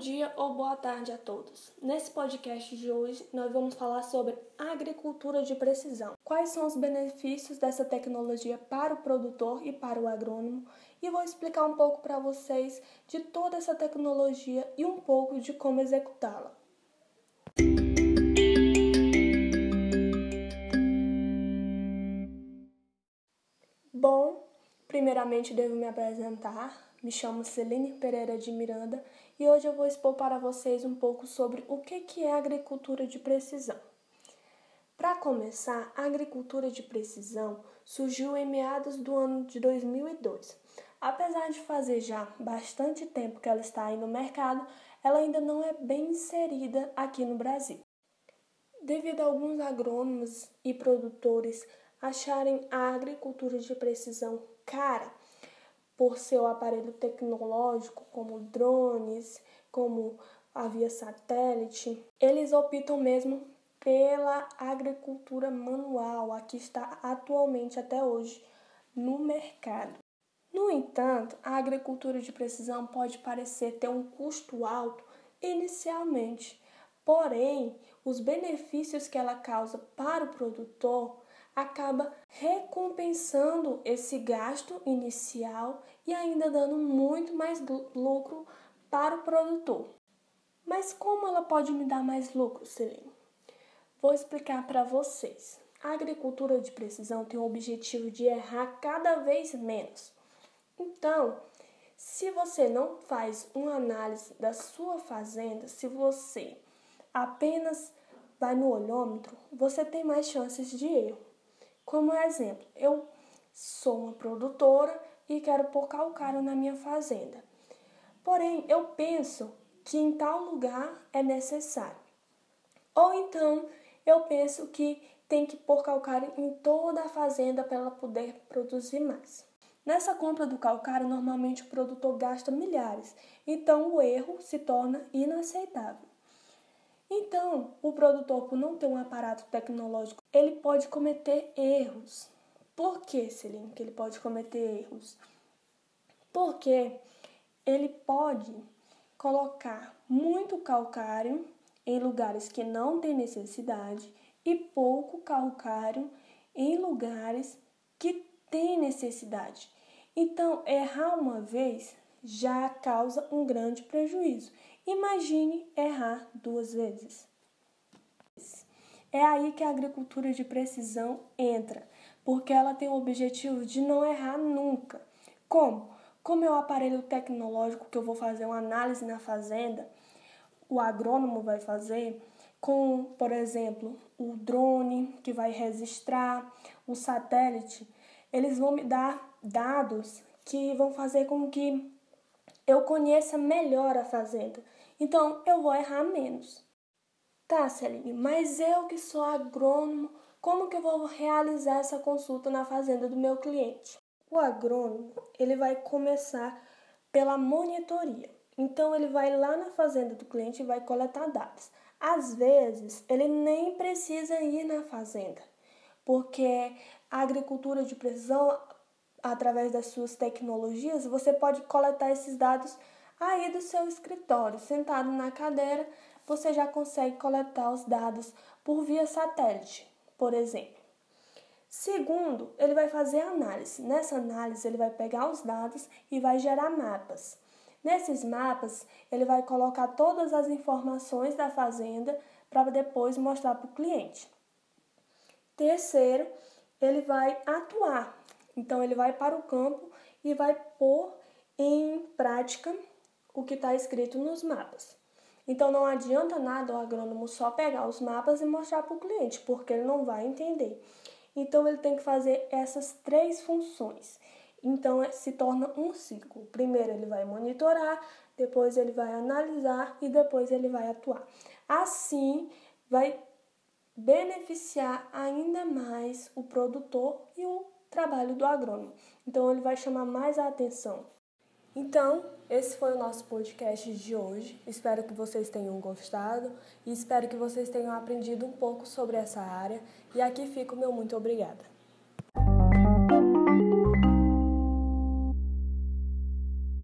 dia ou boa tarde a todos. Nesse podcast de hoje, nós vamos falar sobre agricultura de precisão. Quais são os benefícios dessa tecnologia para o produtor e para o agrônomo? E vou explicar um pouco para vocês de toda essa tecnologia e um pouco de como executá-la. Bom, primeiramente devo me apresentar. Me chamo Celine Pereira de Miranda e hoje eu vou expor para vocês um pouco sobre o que é agricultura de precisão. Para começar, a agricultura de precisão surgiu em meados do ano de 2002. Apesar de fazer já bastante tempo que ela está aí no mercado, ela ainda não é bem inserida aqui no Brasil. Devido a alguns agrônomos e produtores acharem a agricultura de precisão cara, por seu aparelho tecnológico, como drones, como a via satélite, eles optam mesmo pela agricultura manual, a que está atualmente até hoje no mercado. No entanto, a agricultura de precisão pode parecer ter um custo alto inicialmente, porém, os benefícios que ela causa para o produtor acaba recompensando esse gasto inicial e ainda dando muito mais lucro para o produtor. Mas como ela pode me dar mais lucro, Celine? Vou explicar para vocês. A agricultura de precisão tem o objetivo de errar cada vez menos. Então, se você não faz uma análise da sua fazenda, se você apenas vai no olhômetro, você tem mais chances de erro. Como exemplo, eu sou uma produtora e quero pôr calcário na minha fazenda. Porém, eu penso que em tal lugar é necessário. Ou então, eu penso que tem que pôr calcário em toda a fazenda para ela poder produzir mais. Nessa compra do calcário, normalmente o produtor gasta milhares, então o erro se torna inaceitável. Então, o produtor, por não ter um aparato tecnológico, ele pode cometer erros. Por que, Celine, que ele pode cometer erros? Porque ele pode colocar muito calcário em lugares que não tem necessidade e pouco calcário em lugares que tem necessidade. Então, errar uma vez já causa um grande prejuízo. Imagine errar duas vezes. É aí que a agricultura de precisão entra, porque ela tem o objetivo de não errar nunca. Como? Com meu aparelho tecnológico que eu vou fazer uma análise na fazenda, o agrônomo vai fazer com, por exemplo, o drone que vai registrar, o satélite, eles vão me dar dados que vão fazer com que eu conheça melhor a fazenda. Então eu vou errar menos. Tá, Celine, mas eu que sou agrônomo, como que eu vou realizar essa consulta na fazenda do meu cliente? O agrônomo, ele vai começar pela monitoria. Então ele vai lá na fazenda do cliente e vai coletar dados. Às vezes, ele nem precisa ir na fazenda, porque a agricultura de precisão, através das suas tecnologias, você pode coletar esses dados Aí do seu escritório, sentado na cadeira, você já consegue coletar os dados por via satélite, por exemplo. Segundo, ele vai fazer análise. Nessa análise, ele vai pegar os dados e vai gerar mapas. Nesses mapas, ele vai colocar todas as informações da fazenda para depois mostrar para o cliente. Terceiro, ele vai atuar. Então, ele vai para o campo e vai pôr em prática o que está escrito nos mapas. Então não adianta nada o agrônomo só pegar os mapas e mostrar para o cliente, porque ele não vai entender. Então ele tem que fazer essas três funções. Então é, se torna um ciclo. Primeiro ele vai monitorar, depois ele vai analisar e depois ele vai atuar. Assim vai beneficiar ainda mais o produtor e o trabalho do agrônomo. Então ele vai chamar mais a atenção. Então, esse foi o nosso podcast de hoje. Espero que vocês tenham gostado e espero que vocês tenham aprendido um pouco sobre essa área. E aqui fica o meu muito obrigada.